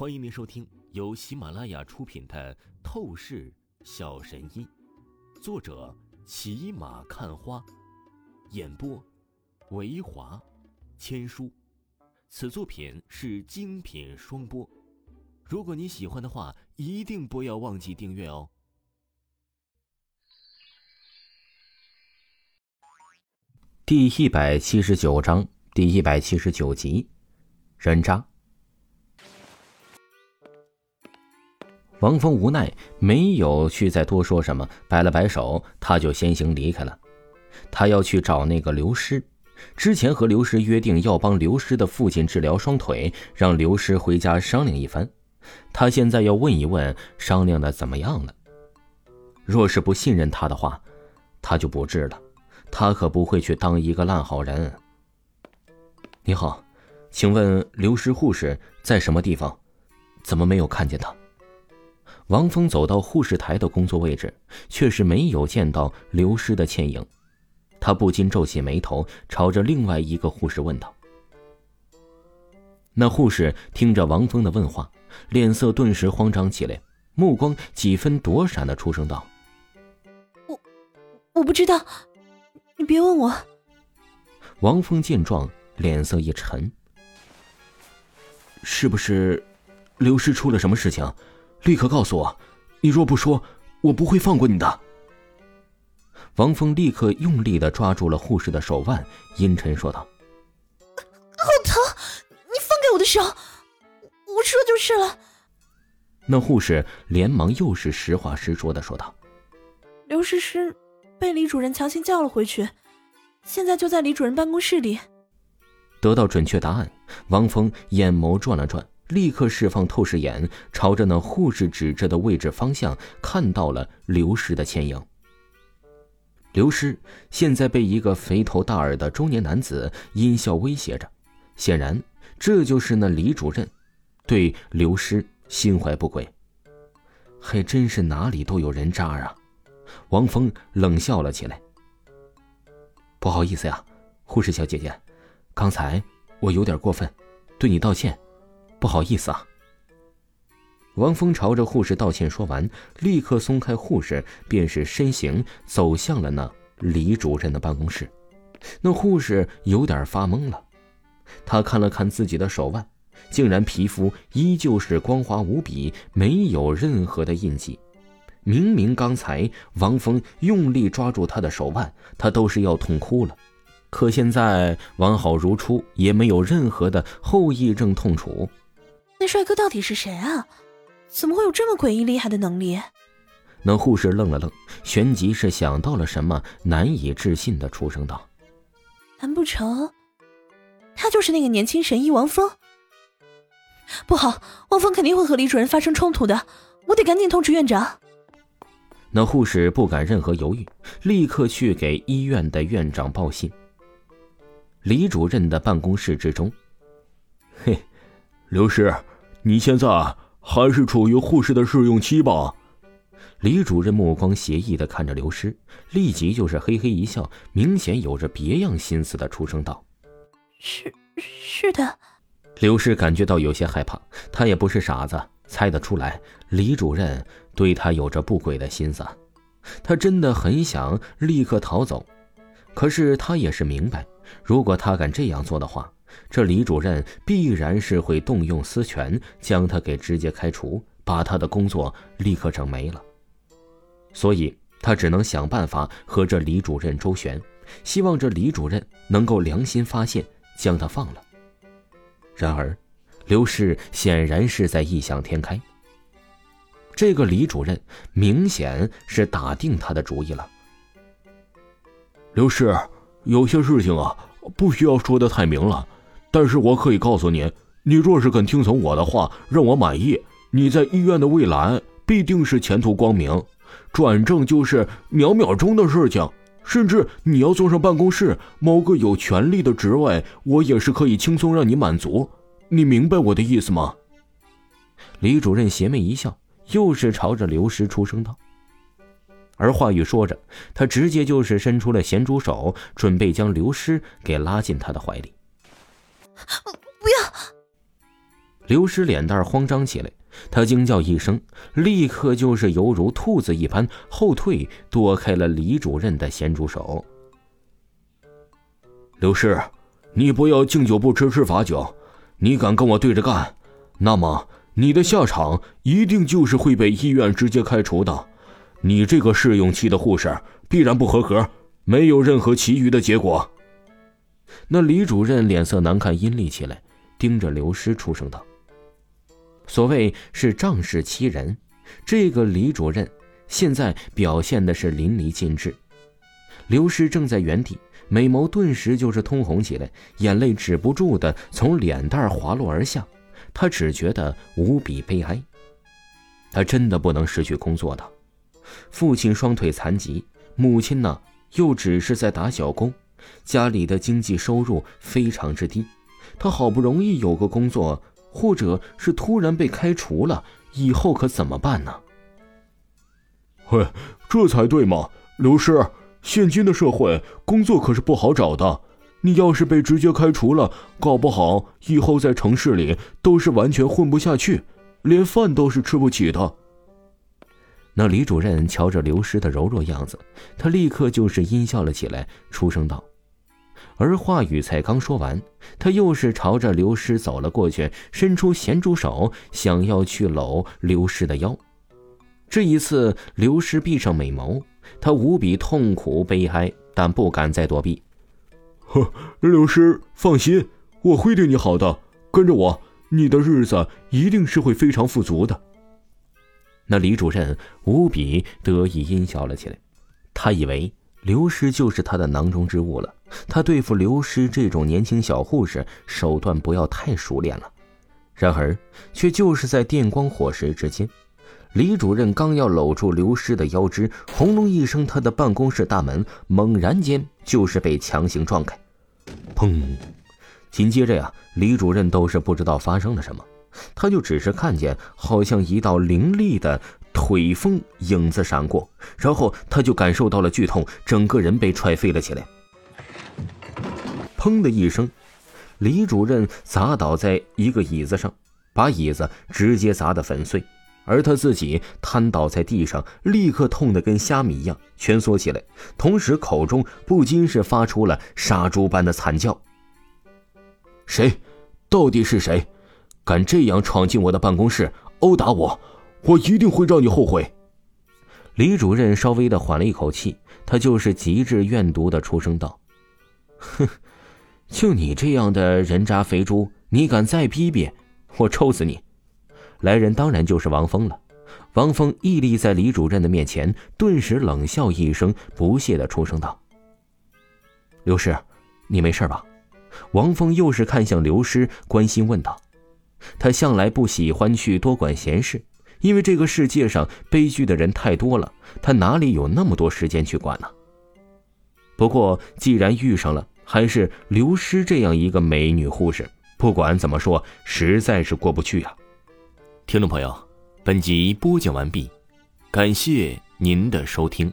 欢迎您收听由喜马拉雅出品的《透视小神医》，作者骑马看花，演播维华千书。此作品是精品双播。如果你喜欢的话，一定不要忘记订阅哦。第一百七十九章，第一百七十九集，人渣。王峰无奈，没有去再多说什么，摆了摆手，他就先行离开了。他要去找那个刘师，之前和刘师约定要帮刘师的父亲治疗双腿，让刘师回家商量一番。他现在要问一问，商量的怎么样了？若是不信任他的话，他就不治了。他可不会去当一个烂好人。你好，请问刘师护士在什么地方？怎么没有看见他？王峰走到护士台的工作位置，却是没有见到刘师的倩影。他不禁皱起眉头，朝着另外一个护士问道：“那护士听着王峰的问话，脸色顿时慌张起来，目光几分躲闪的出声道：‘我我不知道，你别问我。’王峰见状，脸色一沉：‘是不是刘师出了什么事情？’”立刻告诉我，你若不说，我不会放过你的。王峰立刻用力的抓住了护士的手腕，阴沉说道：“好疼，你放开我的手，我说就是了。”那护士连忙又是实话实说的说道：“刘诗诗被李主任强行叫了回去，现在就在李主任办公室里。”得到准确答案，王峰眼眸转了转。立刻释放透视眼，朝着那护士指着的位置方向，看到了刘师的倩影。刘师现在被一个肥头大耳的中年男子阴笑威胁着，显然这就是那李主任对刘师心怀不轨。还真是哪里都有人渣啊！王峰冷笑了起来。不好意思呀，护士小姐姐，刚才我有点过分，对你道歉。不好意思啊。王峰朝着护士道歉说完，立刻松开护士，便是身形走向了那李主任的办公室。那护士有点发懵了，他看了看自己的手腕，竟然皮肤依旧是光滑无比，没有任何的印记。明明刚才王峰用力抓住他的手腕，他都是要痛哭了，可现在完好如初，也没有任何的后遗症痛楚。那帅哥到底是谁啊？怎么会有这么诡异厉害的能力？那护士愣了愣，旋即是想到了什么，难以置信的出声道：“难不成他就是那个年轻神医王峰？不好，王峰肯定会和李主任发生冲突的，我得赶紧通知院长。”那护士不敢任何犹豫，立刻去给医院的院长报信。李主任的办公室之中，嘿。刘师，你现在还是处于护士的试用期吧？李主任目光邪异的看着刘师，立即就是嘿嘿一笑，明显有着别样心思的出声道：“是是的。”刘师感觉到有些害怕，他也不是傻子，猜得出来李主任对他有着不轨的心思，他真的很想立刻逃走，可是他也是明白，如果他敢这样做的话。这李主任必然是会动用私权，将他给直接开除，把他的工作立刻整没了。所以他只能想办法和这李主任周旋，希望这李主任能够良心发现，将他放了。然而，刘氏显然是在异想天开。这个李主任明显是打定他的主意了。刘氏，有些事情啊，不需要说的太明了。但是我可以告诉你，你若是肯听从我的话，让我满意，你在医院的未来必定是前途光明，转正就是秒秒钟的事情。甚至你要坐上办公室某个有权力的职位，我也是可以轻松让你满足。你明白我的意思吗？李主任邪魅一笑，又是朝着刘师出声道。而话语说着，他直接就是伸出了咸猪手，准备将刘师给拉进他的怀里。不要！刘师脸蛋慌张起来，他惊叫一声，立刻就是犹如兔子一般后退，躲开了李主任的咸猪手。刘师，你不要敬酒不吃吃罚酒，你敢跟我对着干，那么你的下场一定就是会被医院直接开除的。你这个试用期的护士必然不合格，没有任何其余的结果。那李主任脸色难看，阴厉起来，盯着刘师出声道。所谓是仗势欺人，这个李主任现在表现的是淋漓尽致。刘师正在原地，美眸顿时就是通红起来，眼泪止不住的从脸蛋滑落而下，他只觉得无比悲哀。他真的不能失去工作的，父亲双腿残疾，母亲呢又只是在打小工，家里的经济收入非常之低，他好不容易有个工作。或者是突然被开除了，以后可怎么办呢？嘿，这才对嘛，刘师，现今的社会工作可是不好找的，你要是被直接开除了，搞不好以后在城市里都是完全混不下去，连饭都是吃不起的。那李主任瞧着刘师的柔弱样子，他立刻就是阴笑了起来，出声道。而话语才刚说完，他又是朝着刘师走了过去，伸出咸猪手，想要去搂刘师的腰。这一次，刘师闭上美眸，他无比痛苦悲哀，但不敢再躲避。呵，刘师，放心，我会对你好的。跟着我，你的日子一定是会非常富足的。那李主任无比得意，阴笑了起来。他以为。刘师就是他的囊中之物了。他对付刘师这种年轻小护士，手段不要太熟练了。然而，却就是在电光火石之间，李主任刚要搂住刘师的腰肢，轰隆一声，他的办公室大门猛然间就是被强行撞开。砰！紧接着呀，李主任都是不知道发生了什么，他就只是看见好像一道凌厉的。腿风影子闪过，然后他就感受到了剧痛，整个人被踹飞了起来。砰的一声，李主任砸倒在一个椅子上，把椅子直接砸得粉碎，而他自己瘫倒在地上，立刻痛得跟虾米一样蜷缩起来，同时口中不禁是发出了杀猪般的惨叫：“谁？到底是谁？敢这样闯进我的办公室殴打我？”我一定会让你后悔。李主任稍微的缓了一口气，他就是极致怨毒的出声道：“哼，就你这样的人渣肥猪，你敢再逼逼，我抽死你！”来人当然就是王峰了。王峰屹立在李主任的面前，顿时冷笑一声，不屑的出声道：“刘师，你没事吧？”王峰又是看向刘师，关心问道：“他向来不喜欢去多管闲事。”因为这个世界上悲剧的人太多了，他哪里有那么多时间去管呢？不过既然遇上了，还是刘诗这样一个美女护士，不管怎么说，实在是过不去啊。听众朋友，本集播讲完毕，感谢您的收听。